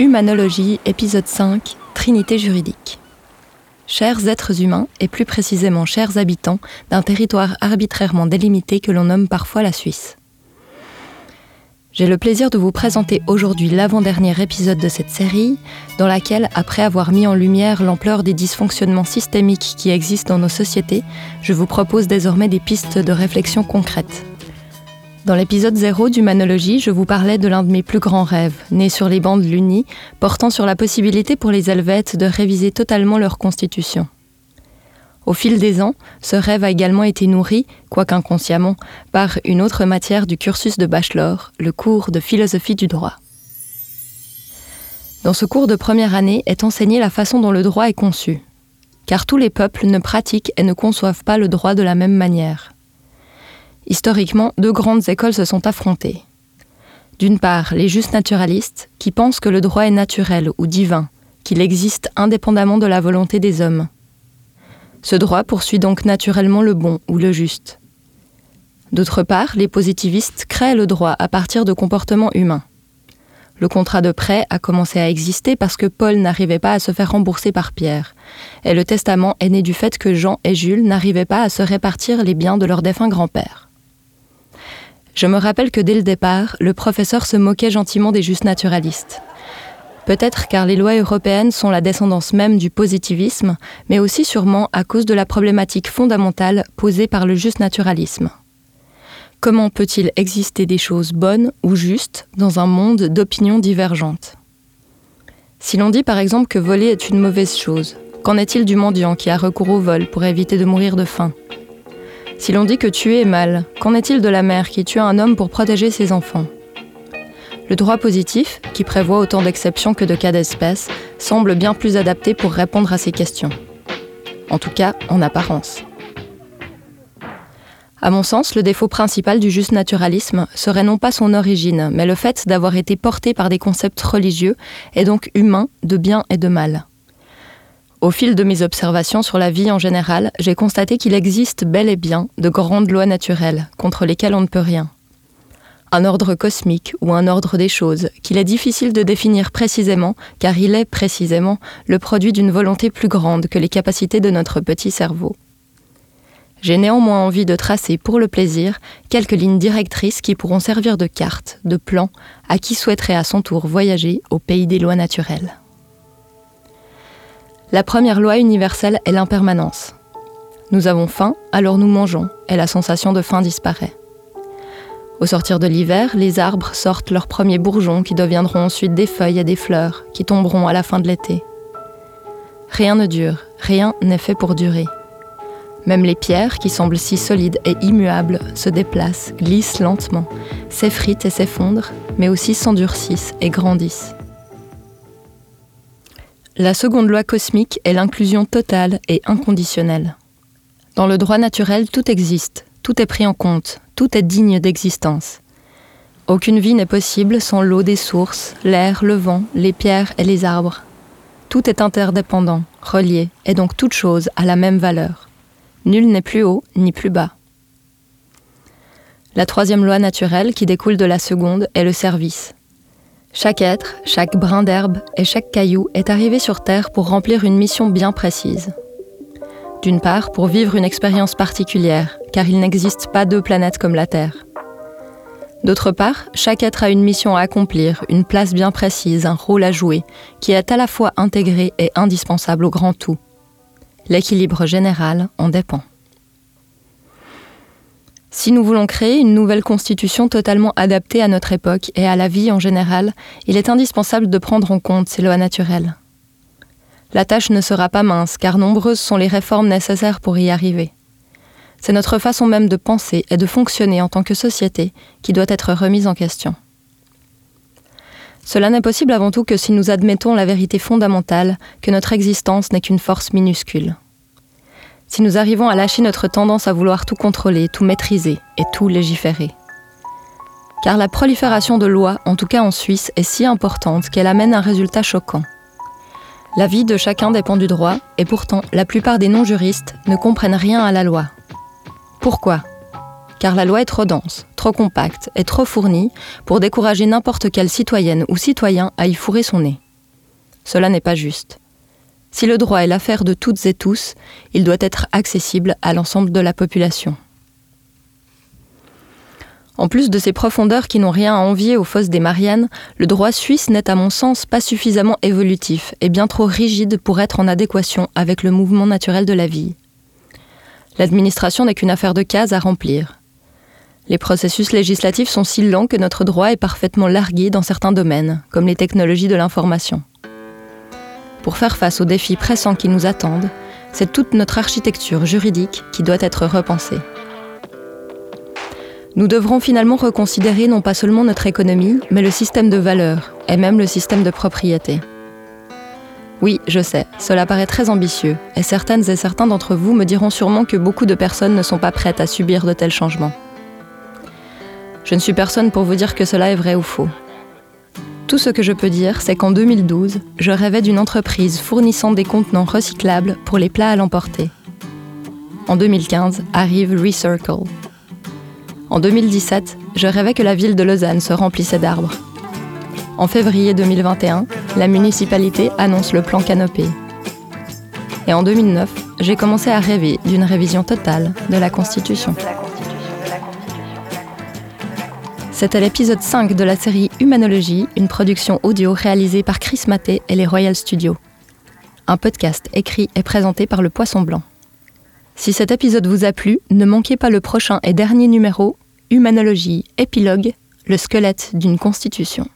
Humanologie, épisode 5, Trinité juridique. Chers êtres humains, et plus précisément chers habitants d'un territoire arbitrairement délimité que l'on nomme parfois la Suisse. J'ai le plaisir de vous présenter aujourd'hui l'avant-dernier épisode de cette série, dans laquelle, après avoir mis en lumière l'ampleur des dysfonctionnements systémiques qui existent dans nos sociétés, je vous propose désormais des pistes de réflexion concrètes. Dans l'épisode 0 d'Humanologie, je vous parlais de l'un de mes plus grands rêves, né sur les bancs de l'Uni, portant sur la possibilité pour les Helvètes de réviser totalement leur constitution. Au fil des ans, ce rêve a également été nourri, quoique inconsciemment, par une autre matière du cursus de bachelor, le cours de philosophie du droit. Dans ce cours de première année est enseignée la façon dont le droit est conçu, car tous les peuples ne pratiquent et ne conçoivent pas le droit de la même manière. Historiquement, deux grandes écoles se sont affrontées. D'une part, les justes naturalistes, qui pensent que le droit est naturel ou divin, qu'il existe indépendamment de la volonté des hommes. Ce droit poursuit donc naturellement le bon ou le juste. D'autre part, les positivistes créent le droit à partir de comportements humains. Le contrat de prêt a commencé à exister parce que Paul n'arrivait pas à se faire rembourser par Pierre, et le testament est né du fait que Jean et Jules n'arrivaient pas à se répartir les biens de leur défunt grand-père. Je me rappelle que dès le départ, le professeur se moquait gentiment des justes naturalistes. Peut-être car les lois européennes sont la descendance même du positivisme, mais aussi sûrement à cause de la problématique fondamentale posée par le juste naturalisme. Comment peut-il exister des choses bonnes ou justes dans un monde d'opinions divergentes? Si l'on dit par exemple que voler est une mauvaise chose, qu'en est-il du mendiant qui a recours au vol pour éviter de mourir de faim? Si l'on dit que tuer est mal, qu'en est-il de la mère qui tue un homme pour protéger ses enfants? Le droit positif, qui prévoit autant d'exceptions que de cas d'espèce, semble bien plus adapté pour répondre à ces questions. En tout cas, en apparence. À mon sens, le défaut principal du juste naturalisme serait non pas son origine, mais le fait d'avoir été porté par des concepts religieux et donc humains de bien et de mal. Au fil de mes observations sur la vie en général, j'ai constaté qu'il existe bel et bien de grandes lois naturelles contre lesquelles on ne peut rien. Un ordre cosmique ou un ordre des choses qu'il est difficile de définir précisément car il est précisément le produit d'une volonté plus grande que les capacités de notre petit cerveau. J'ai néanmoins envie de tracer pour le plaisir quelques lignes directrices qui pourront servir de carte, de plan à qui souhaiterait à son tour voyager au pays des lois naturelles. La première loi universelle est l'impermanence. Nous avons faim, alors nous mangeons, et la sensation de faim disparaît. Au sortir de l'hiver, les arbres sortent leurs premiers bourgeons qui deviendront ensuite des feuilles et des fleurs qui tomberont à la fin de l'été. Rien ne dure, rien n'est fait pour durer. Même les pierres, qui semblent si solides et immuables, se déplacent, glissent lentement, s'effritent et s'effondrent, mais aussi s'endurcissent et grandissent. La seconde loi cosmique est l'inclusion totale et inconditionnelle. Dans le droit naturel, tout existe, tout est pris en compte, tout est digne d'existence. Aucune vie n'est possible sans l'eau des sources, l'air, le vent, les pierres et les arbres. Tout est interdépendant, relié, et donc toute chose a la même valeur. Nul n'est plus haut ni plus bas. La troisième loi naturelle qui découle de la seconde est le service. Chaque être, chaque brin d'herbe et chaque caillou est arrivé sur Terre pour remplir une mission bien précise. D'une part, pour vivre une expérience particulière, car il n'existe pas deux planètes comme la Terre. D'autre part, chaque être a une mission à accomplir, une place bien précise, un rôle à jouer, qui est à la fois intégré et indispensable au grand tout. L'équilibre général en dépend. Si nous voulons créer une nouvelle constitution totalement adaptée à notre époque et à la vie en général, il est indispensable de prendre en compte ces lois naturelles. La tâche ne sera pas mince, car nombreuses sont les réformes nécessaires pour y arriver. C'est notre façon même de penser et de fonctionner en tant que société qui doit être remise en question. Cela n'est possible avant tout que si nous admettons la vérité fondamentale que notre existence n'est qu'une force minuscule si nous arrivons à lâcher notre tendance à vouloir tout contrôler, tout maîtriser et tout légiférer. Car la prolifération de lois, en tout cas en Suisse, est si importante qu'elle amène un résultat choquant. La vie de chacun dépend du droit, et pourtant la plupart des non-juristes ne comprennent rien à la loi. Pourquoi? Car la loi est trop dense, trop compacte et trop fournie pour décourager n'importe quelle citoyenne ou citoyen à y fourrer son nez. Cela n'est pas juste. Si le droit est l'affaire de toutes et tous, il doit être accessible à l'ensemble de la population. En plus de ces profondeurs qui n'ont rien à envier aux fosses des Mariannes, le droit suisse n'est à mon sens pas suffisamment évolutif et bien trop rigide pour être en adéquation avec le mouvement naturel de la vie. L'administration n'est qu'une affaire de cases à remplir. Les processus législatifs sont si lents que notre droit est parfaitement largué dans certains domaines, comme les technologies de l'information. Pour faire face aux défis pressants qui nous attendent, c'est toute notre architecture juridique qui doit être repensée. Nous devrons finalement reconsidérer non pas seulement notre économie, mais le système de valeurs, et même le système de propriété. Oui, je sais, cela paraît très ambitieux, et certaines et certains d'entre vous me diront sûrement que beaucoup de personnes ne sont pas prêtes à subir de tels changements. Je ne suis personne pour vous dire que cela est vrai ou faux. Tout ce que je peux dire, c'est qu'en 2012, je rêvais d'une entreprise fournissant des contenants recyclables pour les plats à l'emporter. En 2015 arrive Recircle, en 2017, je rêvais que la ville de Lausanne se remplissait d'arbres. En février 2021, la municipalité annonce le plan Canopé. Et en 2009, j'ai commencé à rêver d'une révision totale de la Constitution. C'était l'épisode 5 de la série Humanologie, une production audio réalisée par Chris Maté et les Royal Studios. Un podcast écrit et présenté par le Poisson Blanc. Si cet épisode vous a plu, ne manquez pas le prochain et dernier numéro, Humanologie, épilogue, le squelette d'une constitution.